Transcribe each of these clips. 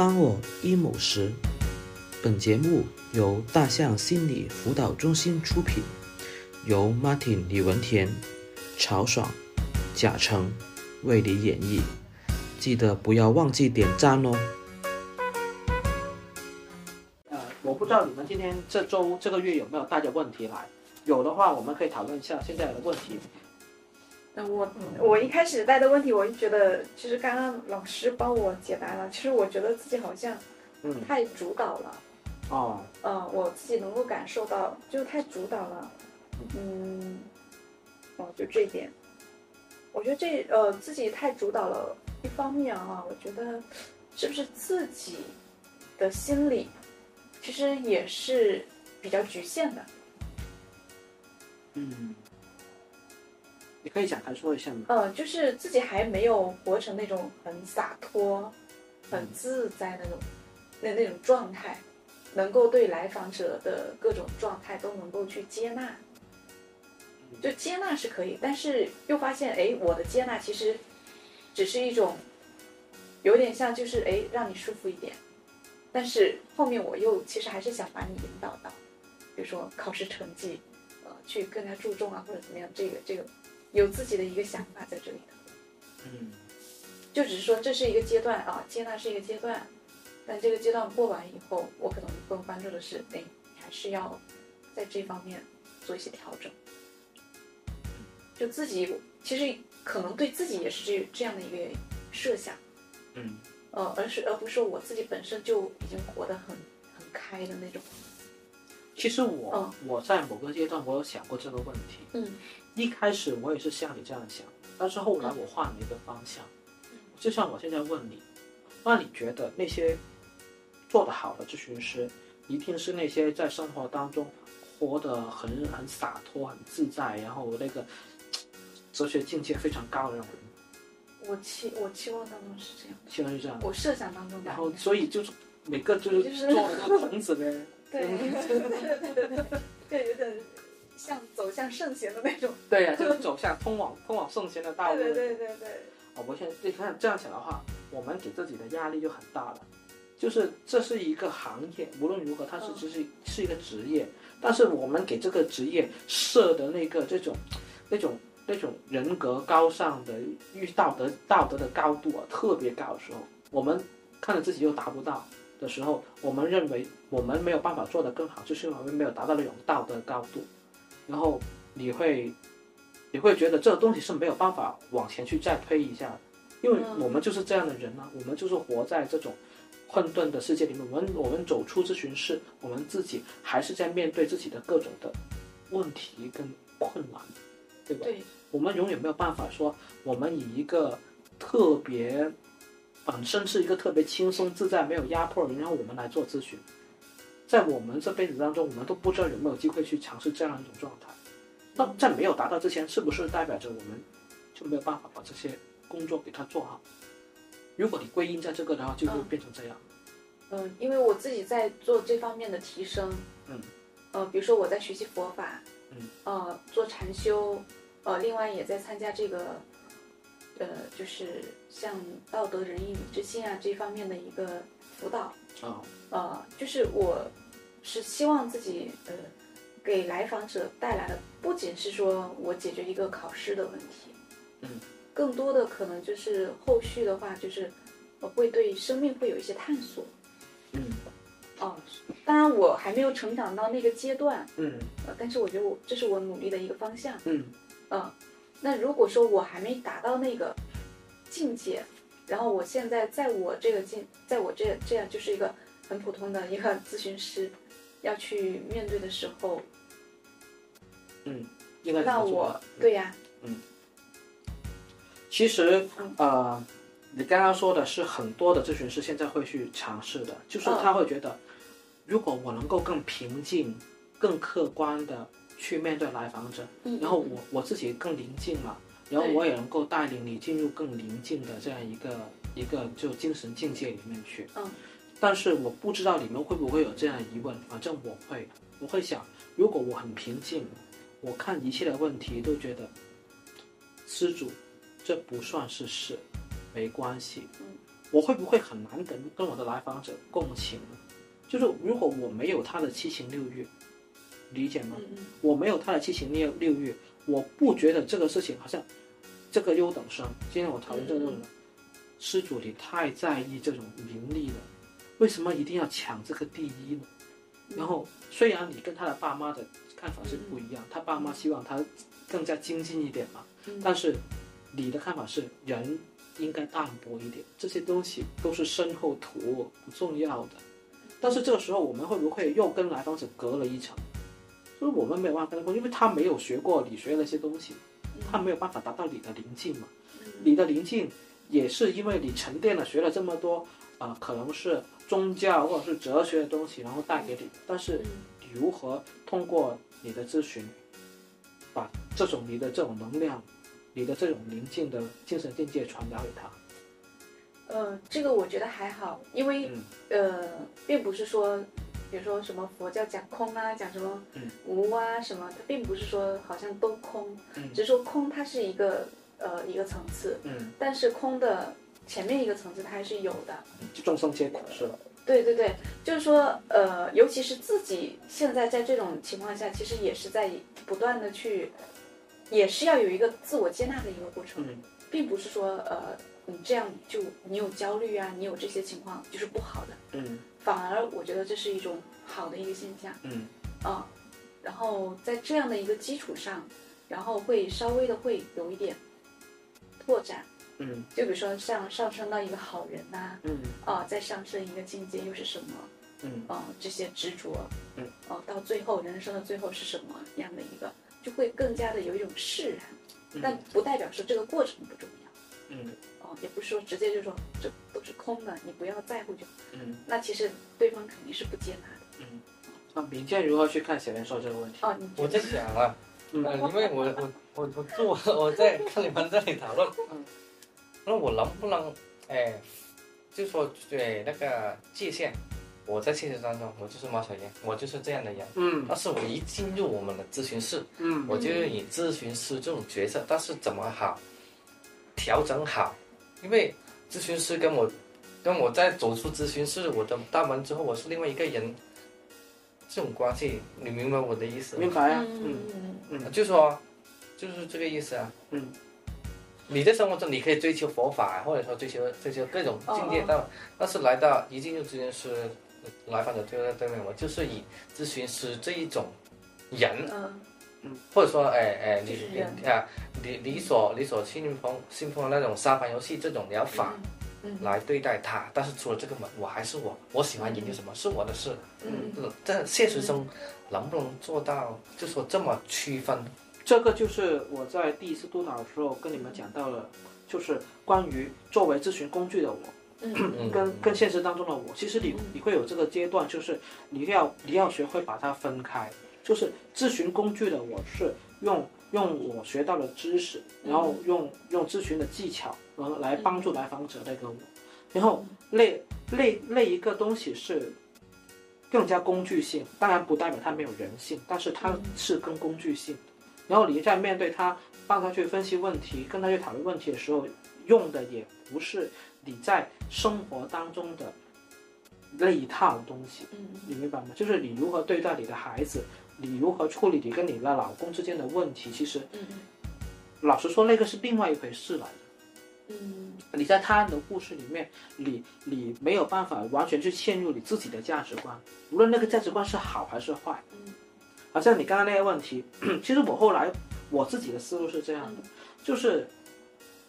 当我 emo 时，本节目由大象心理辅导中心出品，由 Martin 李文田、曹爽、贾成为你演绎。记得不要忘记点赞哦。呃，我不知道你们今天这周这个月有没有带着问题来，有的话我们可以讨论一下现在的问题。嗯，我我一开始带的问题，我就觉得，其实刚刚老师帮我解答了。其实我觉得自己好像嗯，太主导了，哦，嗯，我自己能够感受到，就是太主导了，嗯，哦，就这一点，我觉得这呃自己太主导了。一方面啊，我觉得是不是自己的心理其实也是比较局限的。嗯，你可以展开说一下吗？呃，就是自己还没有活成那种很洒脱、很自在那种那那种状态，能够对来访者的各种状态都能够去接纳。就接纳是可以，但是又发现，哎，我的接纳其实只是一种有点像，就是哎，让你舒服一点。但是后面我又其实还是想把你引导到，比如说考试成绩，呃，去更加注重啊，或者怎么样，这个这个有自己的一个想法在这里的。嗯就只是说这是一个阶段啊，接纳是一个阶段，但这个阶段过完以后，我可能更关注的是，哎，你还是要在这方面做一些调整。就自己其实可能对自己也是这这样的一个设想，嗯呃，而是而不是说我自己本身就已经活得很很开的那种。其实我、嗯我在某个阶段我有想过这个问题，嗯一开始我也是像你这样想，但是后来我换了一个方向，就像我现在问你，那你觉得那些做得好的咨询师，一定是那些在生活当中活得很很洒脱、很自在，然后那个哲学境界非常高的那种人？我期我期望当中是这样，期望是这样。我设想当中的然。后所以就是每个就是就是做那个孔子呗。对对对对对对对，有点像走向圣贤的那种。对呀、就是走向通往通往圣贤的道路。对对对对对。哦，我现在你看这样想的话，我们给自己的压力就很大了。就是这是一个行业，无论如何，它是嗯只是是一个职业，但是我们给这个职业设的那个这种那种那种人格高尚的遇道德道德的高度啊，特别高的时候，我们看着自己又达不到的时候，我们认为我们没有办法做得更好，就是因为我们没有达到那种道德高度，然后你会你会觉得这个东西是没有办法往前去再推一下的，因为嗯。我们就是这样的人啊，我们就是活在这种混沌的世界里面，我们我们走出咨询室，我们自己还是在面对自己的各种的问题跟困难，对吧？对，我们永远没有办法说，我们以一个特别本身是一个特别轻松自在、没有压迫的人，然后我们来做咨询，在我们这辈子当中，我们都不知道有没有机会去尝试这样一种状态。那在没有达到之前，是不是代表着我们就没有办法把这些工作给它做好？如果你归因在这个的话，就会嗯变成这样。嗯，因为我自己在做这方面的提升，嗯，呃，比如说我在学习佛法，嗯，呃，做禅修，呃，另外也在参加这个，呃，就是像道德仁义礼智信啊这方面的一个辅导，啊、呃，就是我是希望自己呃给来访者带来的不仅是说我解决一个考试的问题，嗯，更多的可能就是后续的话就是我会对生命会有一些探索。嗯。哦，当然我还没有成长到那个阶段，嗯。呃，但是我觉得我这是我努力的一个方向，嗯。嗯，那如果说我还没达到那个境界，然后我现在在我这个境，在我这这样就是一个很普通的一个咨询师，要去面对的时候，嗯，应该那我对呀，其实嗯，呃，你刚刚说的是很多的咨询师现在会去尝试的，就是嗯。他会觉得，如果我能够更平静、更客观的去面对来访者，嗯，然后我我自己更宁静嘛，然后我也能够带领你进入更宁静的这样一个一个就精神境界里面去。嗯。但是我不知道你们会不会有这样的疑问，反正我会，我会想，如果我很平静，我看一切的问题都觉得，施主，这不算是事，没关系。嗯我会不会很难跟跟我的来访者共情呢？就是如果我没有他的七情六欲，理解吗？嗯我没有他的七情六六欲，我不觉得这个事情好像这个优等生。今天我讨论这个优等生，施主你太在意这种名利了，为什么一定要抢这个第一呢？然后虽然你跟他的爸妈的看法是不一样，他爸妈希望他更加精进一点嘛，嗯但是你的看法是人应该淡泊一点，这些东西都是身后土，不重要的。但是这个时候我们会不会又跟来访者隔了一层？就是我们没有办法跟他沟通，因为他没有学过你学的那些东西，他没有办法达到你的临近嘛。你的临近也是因为你沉淀了学了这么多，啊、可能是宗教或者是哲学的东西，然后带给你。但是你如何通过你的咨询，把这种你的这种能量，你的这种宁静的精神境界传达给他？呃，这个我觉得还好，因为、嗯呃，并不是说，比如说什么佛教讲空啊，讲什么嗯。无啊什么，它并不是说好像都空，嗯。只是说空它是一个呃一个层次，嗯，但是空的前面一个层次它还是有的。就众生皆苦是吧？对对对，就是说，呃，尤其是自己现在在这种情况下，其实也是在不断的去，也是要有一个自我接纳的一个过程，嗯。并不是说，呃，你这样就你有焦虑啊，你有这些情况就是不好的，嗯反而我觉得这是一种好的一个现象嗯。啊。然后在这样的一个基础上，然后会稍微的会有一点拓展，嗯。就比如说像上升到一个好人呐、嗯。啊，再上升一个境界又是什么？嗯。啊、这些执着，嗯，哦、到最后人生的最后是什么样的一个，就会更加的有一种释然，嗯。但不代表说这个过程不重要，嗯。哦、也不是说直接就说这都是空的，你不要在乎就好，嗯。那其实对方肯定是不接纳的，嗯。那民间如何去看小莲说这个问题？哦，你我在想啊，嗯。呃，因为我我我我做 我在看你们这里讨论。嗯，那我能不能哎，就说对那个界限，我在现实当中我就是猫小燕，我就是这样的人，嗯。但是我一进入我们的咨询室，嗯。我就以咨询师这种角色，但是怎么好调整好，因为咨询师跟我跟我在走出咨询室我的大门之后，我是另外一个人，这种关系，你明白我的意思吗？明白啊。嗯嗯就说就是这个意思啊。嗯，你在生活中你可以追求佛法，或者说追求追求各种境界但但是来到一进入咨询师，来访者就在对面，我就是以咨询师这一种人，嗯或者说哎哎你你啊你你所你所信奉信奉的那种沙盘游戏这种疗法。嗯嗯。来对待他，但是除了这个门，我还是我，我喜欢研究什么是我的事。嗯。嗯，在现实中能不能做到，就说这么区分？这个就是我在第一次督导的时候跟你们讲到了，就是关于作为咨询工具的我，嗯。嗯，跟跟现实当中的我，其实你嗯。你会有这个阶段，就是你要你要学会把它分开，就是咨询工具的我是用用我学到的知识，然后用用咨询的技巧，然后来帮助来访者那个我，然后那那那一个东西是更加工具性，当然不代表它没有人性，但是它是更工具性。的。然后你在面对他，帮他去分析问题，跟他去讨论问题的时候，用的也不是你在生活当中的那一套东西，嗯。你明白吗？就是你如何对待你的孩子，你如何处理你跟你的老公之间的问题，其实嗯老实说，那个是另外一回事来的。嗯你在他人的故事里面，你你没有办法完全去嵌入你自己的价值观，无论那个价值观是好还是坏。嗯好像你刚刚那个问题，其实我后来我自己的思路是这样的，就是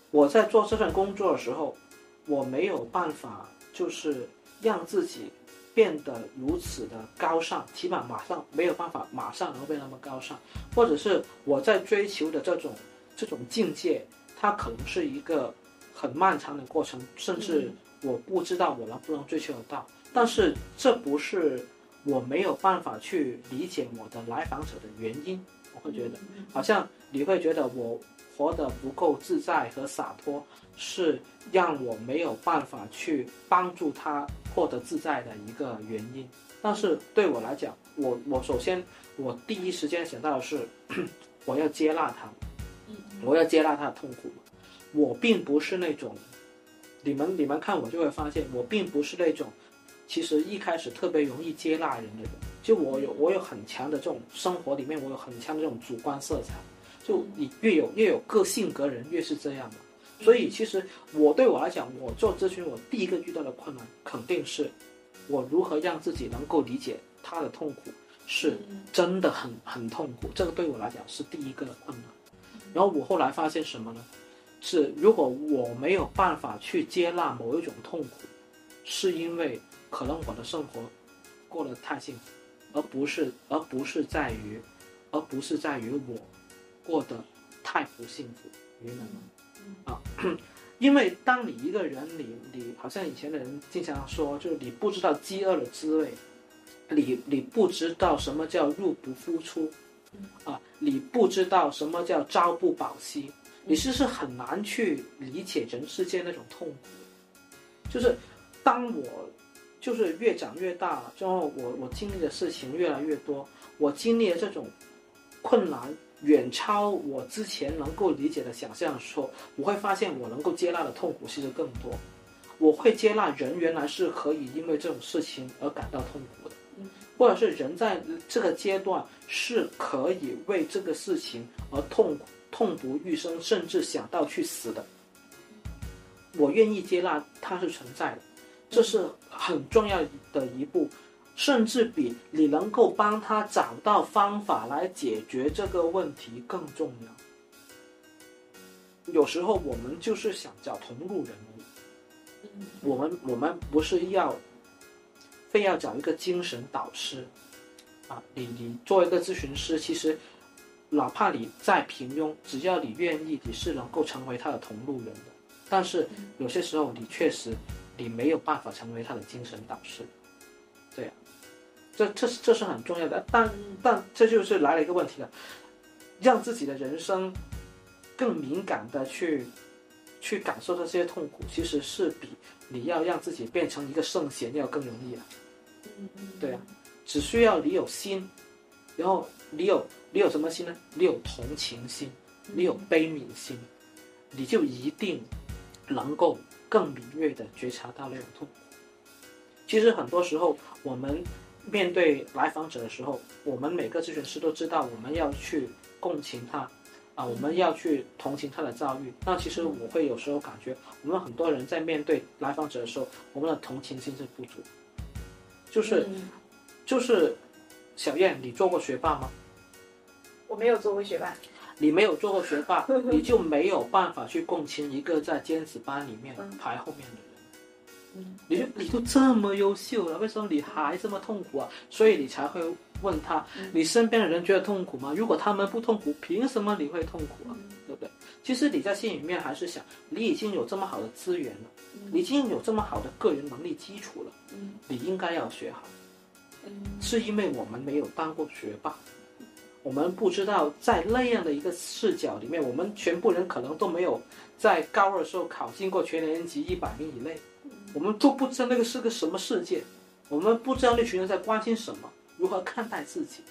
我在做这份工作的时候，我没有办法就是让自己变得如此的高尚，起码马上没有办法马上能够变那么高尚，或者是我在追求的这种这种境界，它可能是一个很漫长的过程，甚至我不知道我能不能追求得到，但是这不是。我没有办法去理解我的来访者的原因，我会觉得好像你会觉得我活得不够自在和洒脱，是让我没有办法去帮助他获得自在的一个原因。但是对我来讲，我我首先我第一时间想到的是，我要接纳他，嗯我要接纳他的痛苦。我并不是那种你们你们看我就会发现，我并不是那种，其实一开始特别容易接纳人的人。就我有我有很强的这种生活里面，我有很强的这种主观色彩。就你越有越有个性格人越是这样的。所以其实我对我来讲，我做咨询，我第一个遇到的困难肯定是，我如何让自己能够理解他的痛苦，是真的很很痛苦。这个对我来讲是第一个困难。然后我后来发现什么呢？是如果我没有办法去接纳某一种痛苦，是因为可能我的生活过得太幸福，而不是而不是在于，而不是在于我过得太不幸福，明白吗？啊，因为当你一个人，你你好像以前的人经常说，就是你不知道饥饿的滋味，你你不知道什么叫入不敷出，啊，你不知道什么叫朝不保夕，你是是很难去理解人世间那种痛苦。就是当我就是越长越大，之后我我经历的事情越来越多，我经历了这种困难。远超我之前能够理解的想象，的时候我会发现我能够接纳的痛苦其实更多，我会接纳人原来是可以因为这种事情而感到痛苦的，或者是人在这个阶段是可以为这个事情而痛痛不欲生，甚至想到去死的，我愿意接纳它是存在的，这是很重要的一步。甚至比你能够帮他找到方法来解决这个问题更重要。有时候我们就是想找同路人，我们我们不是要非要找一个精神导师啊！你你做一个咨询师，其实哪怕你再平庸，只要你愿意，你是能够成为他的同路人的。但是有些时候，你确实你没有办法成为他的精神导师。这这是这是很重要的，但但这就是来了一个问题了，让自己的人生更敏感的去去感受这些痛苦，其实是比你要让自己变成一个圣贤要更容易啊。嗯嗯，对啊，只需要你有心，然后你有你有什么心呢？你有同情心，你有悲悯心，你就一定能够更敏锐的觉察到那种痛苦。其实很多时候，我们面对来访者的时候，我们每个咨询师都知道，我们要去共情他，啊，我们要去同情他的遭遇。那其实我会有时候感觉，我们很多人在面对来访者的时候，我们的同情心是不足。就是，就是，小燕，你做过学霸吗？我没有做过学霸。你没有做过学霸，你就没有办法去共情一个在尖子班里面排后面的人。你就你都这么优秀了，为什么你还这么痛苦啊？所以你才会问他，你身边的人觉得痛苦吗？如果他们不痛苦，凭什么你会痛苦啊？对不对？其实你在心里面还是想，你已经有这么好的资源了，你已经有这么好的个人能力基础了，你应该要学好。是因为我们没有当过学霸，我们不知道在那样的一个视角里面，我们全部人可能都没有在高二时候考进过全年级一百名以内。我们都不知道那个是个什么世界，我们不知道那群人在关心什么，如何看待自己。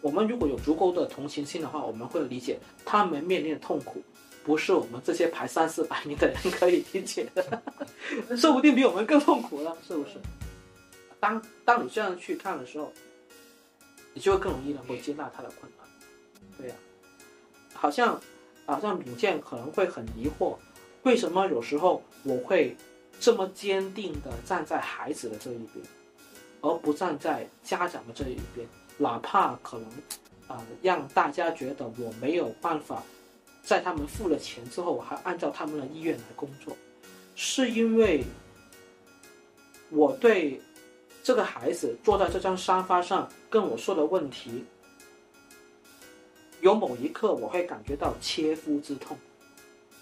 我们如果有足够的同情心的话，我们会理解他们面临的痛苦，不是我们这些排三四百名的人可以理解的，说不定比我们更痛苦了，是不是？当当你这样去看的时候，你就会更容易能够接纳他的困难。对呀，好像好像敏健可能会很疑惑，为什么有时候我会。这么坚定的站在孩子的这一边，而不站在家长的这一边，哪怕可能，啊，让大家觉得我没有办法，在他们付了钱之后，我还按照他们的意愿来工作，是因为我对这个孩子坐在这张沙发上跟我说的问题，有某一刻我会感觉到切肤之痛，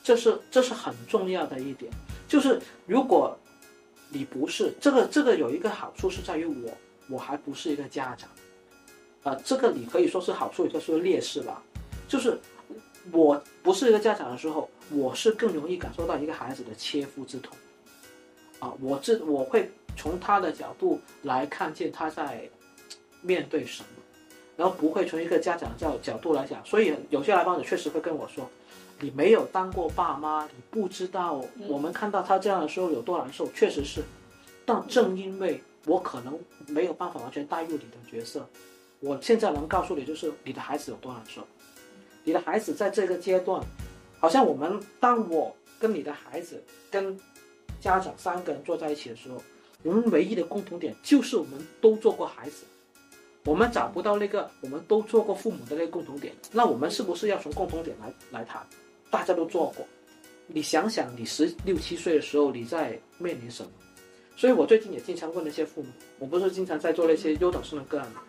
这是这是很重要的一点。就是如果，你不是这个这个有一个好处是在于我我还不是一个家长，啊，这个你可以说是好处，也可以说劣势吧。就是我不是一个家长的时候，我是更容易感受到一个孩子的切肤之痛，啊，我这我会从他的角度来看见他在面对什么，然后不会从一个家长角角度来讲。所以有些来访者确实会跟我说。你没有当过爸妈，你不知道嗯我们看到他这样的时候有多难受，确实是。但正因为我可能没有办法完全带入你的角色，我现在能告诉你，就是你的孩子有多难受。你的孩子在这个阶段，好像我们当我跟你的孩子跟家长三个人坐在一起的时候，我们唯一的共同点就是我们都做过孩子，我们找不到那个我们都做过父母的那个共同点，那我们是不是要从共同点来来谈？大家都做过，你想想，你十六七岁的时候你在面临什么？所以我最近也经常问那些父母，我不是经常在做那些优等生的个案吗？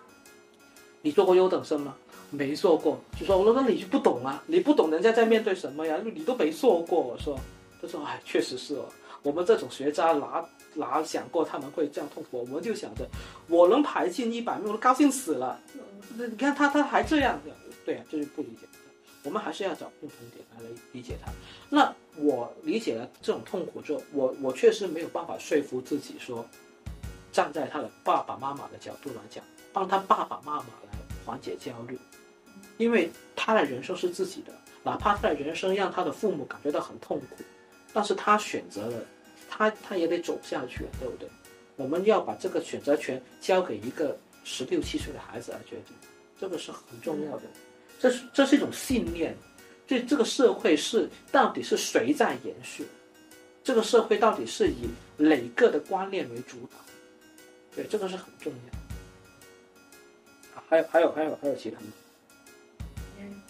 你做过优等生吗？没做过，就说我说那你就不懂啊，你不懂人家在面对什么呀？你都没做过。我说，他说哎，确实是哦，我们这种学渣哪哪想过他们会这样痛苦？我们就想着我能排进一百名，我都高兴死了。那你看他他还这样，对啊，就是不理解。我们还是要找共同点来理解他。那我理解了这种痛苦之后，我我确实没有办法说服自己说，站在他的爸爸妈妈的角度来讲，帮他爸爸妈妈来缓解焦虑，因为他的人生是自己的，哪怕他的人生让他的父母感觉到很痛苦，但是他选择了，他他也得走下去，对不对？我们要把这个选择权交给一个十六七岁的孩子来决定，这个是很重要的。这是这是一种信念，这这个社会是到底是谁在延续？这个社会到底是以哪个的观念为主导？对，这个是很重要。啊还有还有还有还有其他吗？嗯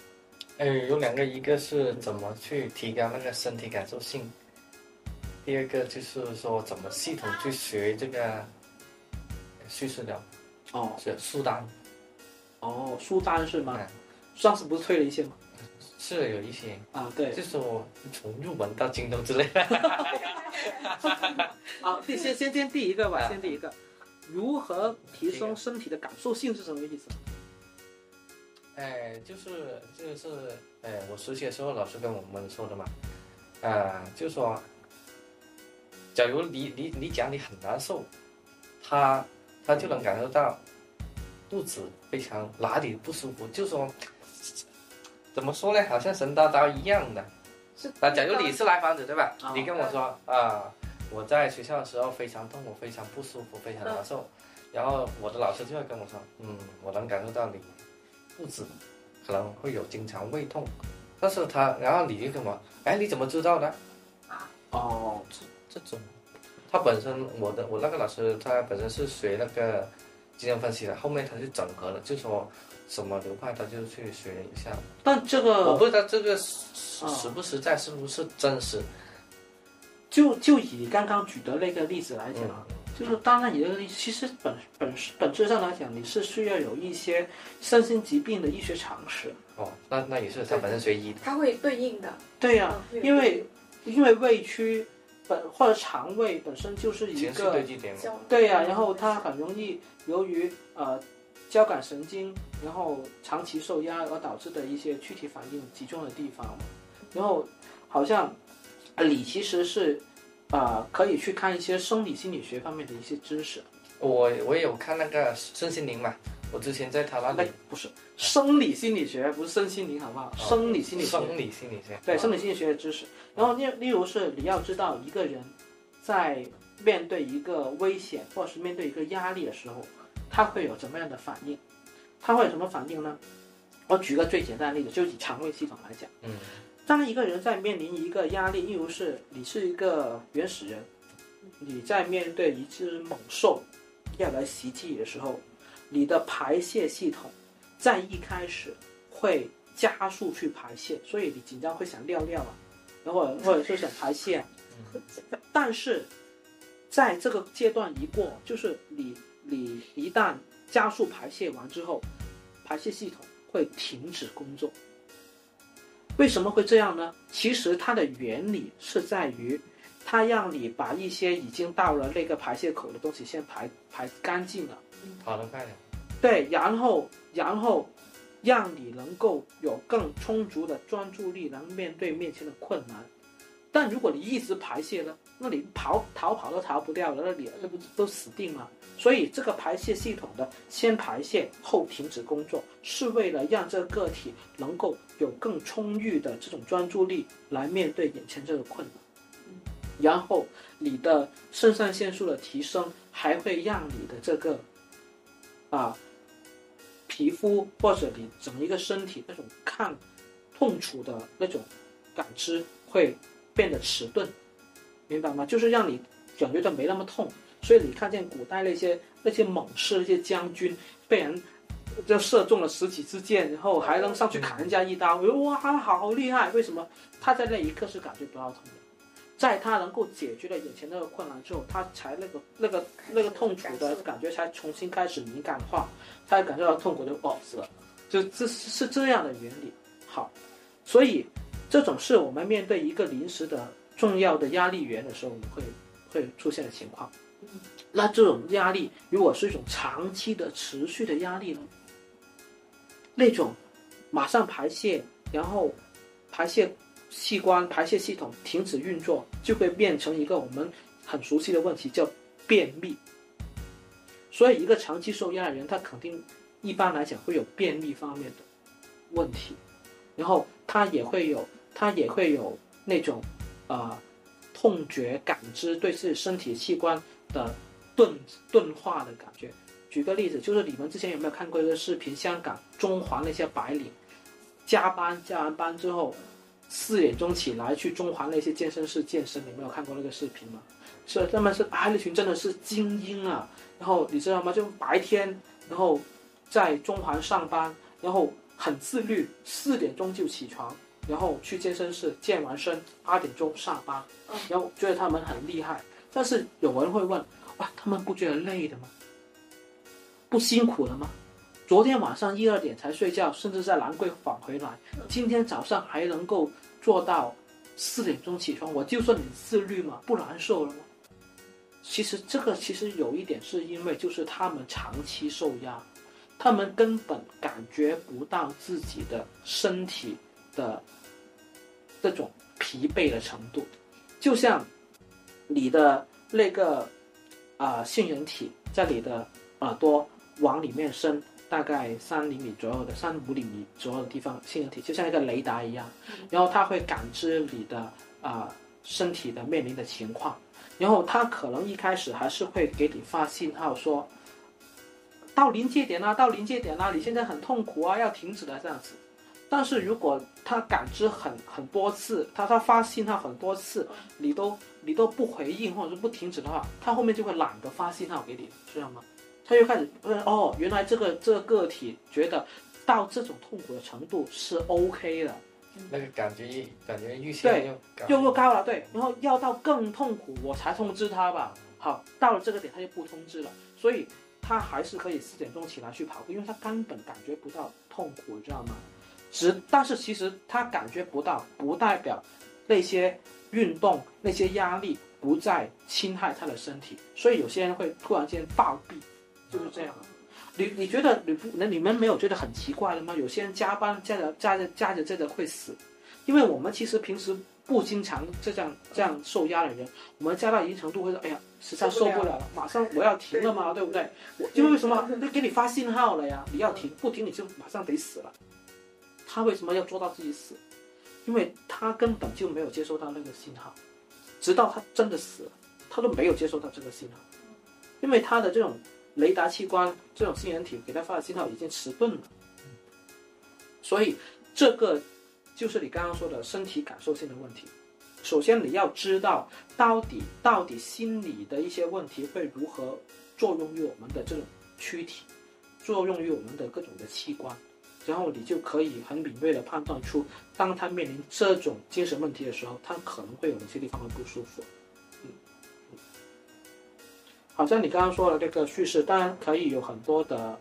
哎，有两个，一个是怎么去提高那个身体感受性，第二个就是说怎么系统去学这个叙事疗，哦是苏丹，哦，苏丹是吗？嗯上次不是退了一些吗？是有一些，啊，对就是我从入门到精通之类的。好，第先先先第一个吧，啊先第一个，如何提升身体的感受性是什么意思？哎，就是就是，哎，我实习的时候老师跟我们说的嘛，啊、就说，假如你你你讲你很难受，他他就能感受到肚子非常哪里不舒服，就说怎么说呢，好像神叨叨一样的。是那假如你是来访者对吧？啊你跟我说啊、我在学校的时候非常痛苦，非常不舒服，非常难受，然后我的老师就会跟我说，嗯，我能感受到你肚子可能会有经常胃痛，但是他，然后你就跟我，哎，你怎么知道的？哦，这这种，他本身我的我那个老师他本身是学那个精神分析的，后面他就整合了，就说什么流派他就去学一下。但这个我不知道这个实啊不实在，是不是真实？就就以你刚刚举的那个例子来讲，嗯，就是当然你这个其实本本本质上来讲，你是需要有一些身心疾病的医学常识。哦，那那也是他本身学医的。它会对应的，对呀、嗯因为因为胃区本或者肠胃本身就是一个对积点嘛，交对呀、然后它很容易由于呃交感神经，然后长期受压而导致的一些躯体反应集中的地方。然后好像呃你其实是呃可以去看一些生理心理学方面的一些知识。我我也有看那个身心灵嘛，我之前在他那那里不是生理心理学，不是身心灵，好不好？生理心理学。生理心理学，对，哦生理心理学的知识。然后例例如是你要知道一个人在面对一个危险或者是面对一个压力的时候，他会有怎么样的反应？他会有什么反应呢？我举个最简单的例子，就以肠胃系统来讲，嗯当一个人在面临一个压力，例如是你是一个原始人，你在面对一只猛兽要来袭击你的时候，你的排泄系统在一开始会加速去排泄，所以你紧张会想尿尿啊，然后或者是想排泄啊。但是在这个阶段一过，就是你你一旦加速排泄完之后，排泄系统会停止工作。为什么会这样呢？其实它的原理是在于，它让你把一些已经到了那个排泄口的东西先排排干净了。跑得快点，对，然后然后让你能够有更充足的专注力，能面对面前的困难。但如果你一直排泄呢，那你跑逃跑都逃不掉了，那你那不都死定了？所以这个排泄系统的先排泄后停止工作，是为了让这个个体能够有更充裕的这种专注力来面对眼前这个困难。然后你的肾上腺素的提升，还会让你的这个啊皮肤或者你整一个身体那种抗痛楚的那种感知会变得迟钝，明白吗？就是让你感觉到没那么痛。所以你看见古代那些那些猛士、那些将军被人就射中了十几支箭，然后还能上去砍人家一刀，哇，好厉害！为什么？他在那一刻是感觉不到痛的，在他能够解决了眼前那个困难之后，他才那个那个那个痛苦的感觉才重新开始敏感化，他感受到痛苦就哦死了，就这是是这样的原理。好，所以这种是我们面对一个临时的重要的压力源的时候，我们会会出现的情况。那这种压力如果是一种长期的、持续的压力呢？那种马上排泄，然后排泄器官、排泄系统停止运作，就会变成一个我们很熟悉的问题，叫便秘。所以，一个长期受压的人，他肯定一般来讲会有便秘方面的问题，然后他也会有，他也会有那种啊痛觉感知，对自己身体器官。的钝钝化的感觉。举个例子，就是你们之前有没有看过一个视频？香港中环那些白领加班加完班之后，四点钟起来去中环那些健身室健身，你没有看过那个视频吗？是他们是啊，那群真的是精英啊。然后你知道吗？就白天，然后在中环上班，然后很自律，四点钟就起床，然后去健身室健完身，八点钟上班，然后觉得他们很厉害。但是有人会问，哇，他们不觉得累的吗？不辛苦了吗？昨天晚上一二点才睡觉，甚至在兰桂坊回来，今天早上还能够做到四点钟起床，我就说你自律吗？不难受了吗？其实这个其实有一点是因为就是他们长期受压，他们根本感觉不到自己的身体的这种疲惫的程度，就像。你的那个啊杏仁体在你的耳朵往里面伸，大概三厘米左右的三五厘米左右的地方，杏仁体就像一个雷达一样，然后它会感知你的啊身体的面临的情况，然后它可能一开始还是会给你发信号说，到临界点啦，到临界点啦，你现在很痛苦啊，要停止了这样子。但是如果他感知很很多次，他他发信号很多次，你都你都不回应或者是不停止的话，他后面就会懒得发信号给你，知道吗？他就开始哦，原来这个这个个体觉得到这种痛苦的程度是 OK 的，那个感觉感觉预期又又又高了，对，然后要到更痛苦我才通知他吧。好，到了这个点他就不通知了，所以他还是可以四点钟起来去跑步，因为他根本感觉不到痛苦，知道吗？只，但是其实他感觉不到，不代表那些运动、那些压力不再侵害他的身体，所以有些人会突然间暴毙，就是这样。你你觉得你不那你们没有觉得很奇怪的吗？有些人加班加着加着加着加着会死，因为我们其实平时不经常这样这样受压的人，我们加到一定程度会说，哎呀，实在受不了了，马上我要停了嘛，对不对？我因为为什么？那给你发信号了呀，你要停，不停你就马上得死了。他为什么要做到自己死？因为他根本就没有接收到那个信号，直到他真的死了，他都没有接收到这个信号，因为他的这种雷达器官、这种信源体给他发的信号已经迟钝了。所以这个就是你刚刚说的身体感受性的问题。首先你要知道到底到底心理的一些问题会如何作用于我们的这种躯体，作用于我们的各种的器官。然后你就可以很敏锐地判断出，当他面临这种精神问题的时候，他可能会有哪些地方会不舒服。嗯，好像你刚刚说的这个叙事，当然可以有很多的，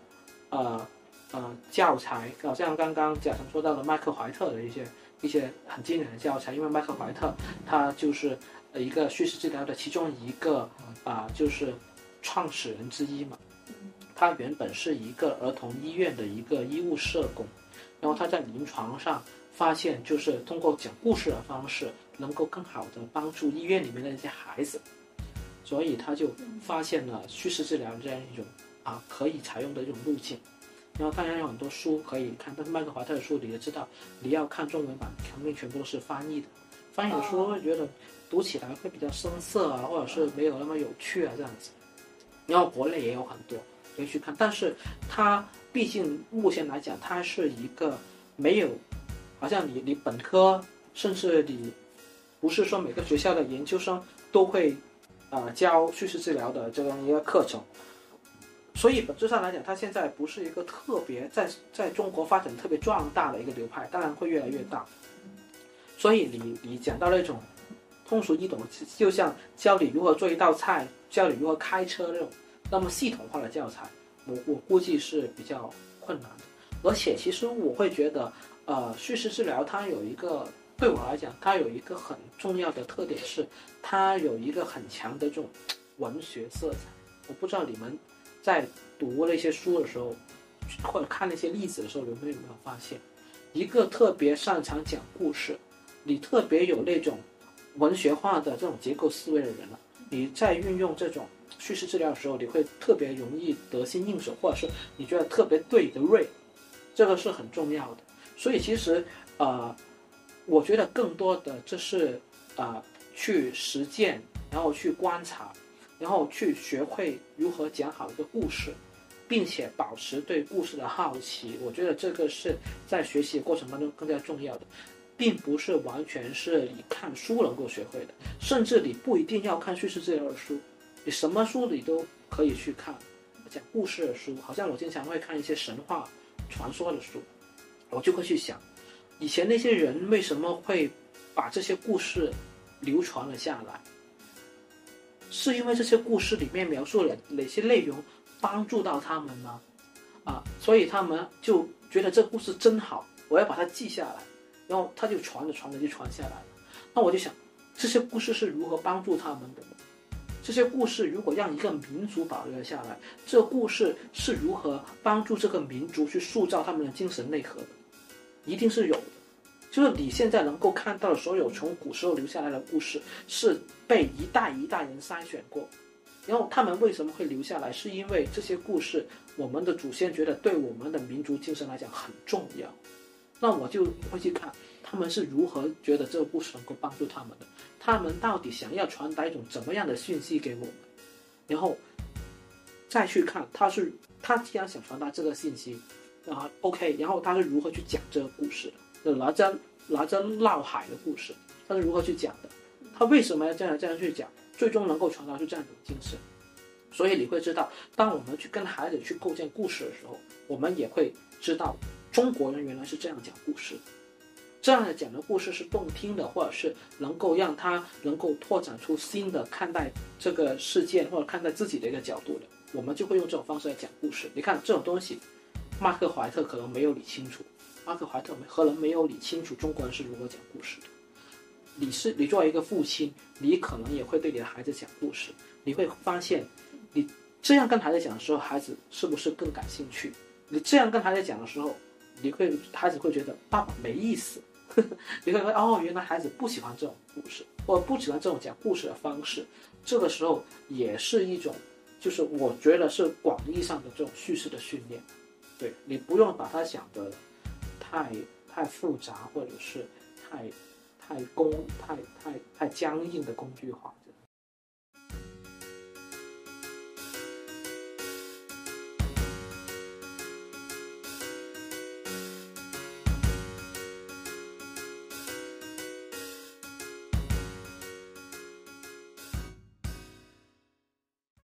呃呃教材，好像刚刚贾成说到的麦克怀特的一些一些很经典的教材，因为麦克怀特他就是一个叙事治疗的其中一个啊，就是创始人之一嘛。他原本是一个儿童医院的一个医务社工，然后他在临床上发现，就是通过讲故事的方式，能够更好的帮助医院里面的那些孩子，所以他就发现了叙事治疗这样一种啊可以采用的一种路径。然后当然有很多书可以看，但是麦克华特的书你也知道，你要看中文版，肯定全部都是翻译的，翻译的书会觉得读起来会比较生涩啊，或者是没有那么有趣啊这样子。然后国内也有很多可以去看，但是它毕竟目前来讲，它是一个没有，好像你你本科，甚至你不是说每个学校的研究生都会，呃教叙事治疗的这样一个课程。所以本质上来讲，它现在不是一个特别在在中国发展特别壮大的一个流派，当然会越来越大。所以你你讲到那种通俗易懂，就像教你如何做一道菜，教你如何开车那种那么系统化的教材，我我估计是比较困难的。而且其实我会觉得，呃，叙事治疗它有一个对我来讲，它有一个很重要的特点是，它有一个很强的这种文学色彩。我不知道你们。在读那些书的时候，或者看那些例子的时候，有没有没有发现，一个特别擅长讲故事，你特别有那种文学化的这种结构思维的人了，你在运用这种叙事治疗的时候，你会特别容易得心应手，或者是你觉得特别对的锐，这个是很重要的。所以其实呃，我觉得更多的这是啊去实践，然后去观察。然后去学会如何讲好一个故事，并且保持对故事的好奇，我觉得这个是在学习的过程当中更加重要的，并不是完全是你看书能够学会的，甚至你不一定要看叙事治疗的书，你什么书你都可以去看，讲故事的书，好像我经常会看一些神话、传说的书，我就会去想，以前那些人为什么会把这些故事流传了下来。是因为这些故事里面描述了哪些内容帮助到他们吗？啊，所以他们就觉得这故事真好，我要把它记下来，然后他就传着传着就传下来了。那我就想，这些故事是如何帮助他们的？这些故事如果让一个民族保留了下来，这故事是如何帮助这个民族去塑造他们的精神内核的？一定是有的。就是你现在能够看到的所有从古时候留下来的故事，是被一代一代人筛选过，然后他们为什么会留下来？是因为这些故事，我们的祖先觉得对我们的民族精神来讲很重要。那我就会去看他们是如何觉得这个故事能够帮助他们的，他们到底想要传达一种怎么样的讯息给我们，然后再去看他是他既然想传达这个信息，啊，OK，然后他是如何去讲这个故事的。就哪吒哪吒闹海的故事，他是如何去讲的？他为什么要这样这样去讲？最终能够传达出这样一种精神。所以你会知道，当我们去跟孩子去构建故事的时候，我们也会知道中国人原来是这样讲故事的，这样讲的故事是动听的，或者是能够让他能够拓展出新的看待这个事件或者看待自己的一个角度的。我们就会用这种方式来讲故事。你看这种东西，马克怀特可能没有理清楚。马克怀特可能没有理清楚中国人是如何讲故事的。你是你作为一个父亲，你可能也会对你的孩子讲故事。你会发现，你这样跟孩子讲的时候，孩子是不是更感兴趣？你这样跟孩子讲的时候，你会孩子会觉得爸爸没意思。你会说哦，原来孩子不喜欢这种故事，或不喜欢这种讲故事的方式。这个时候也是一种，就是我觉得是广义上的这种叙事的训练。对你不用把它想的。太太复杂，或者是太太工太太太僵硬的工具化。